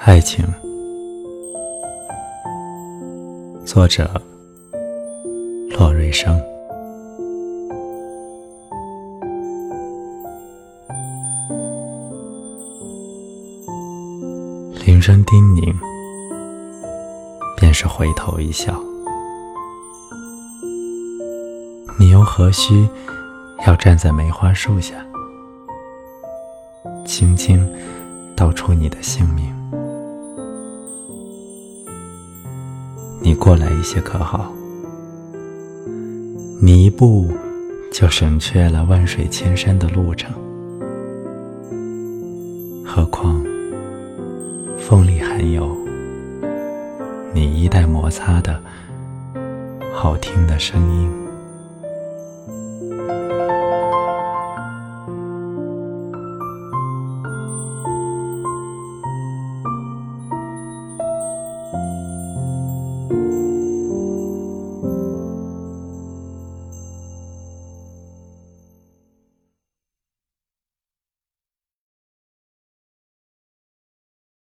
爱情，作者骆瑞生。铃声叮咛，便是回头一笑。你又何须要站在梅花树下，轻轻道出你的姓名？你过来一些可好？你一步就省却了万水千山的路程。何况风里还有你衣带摩擦的好听的声音。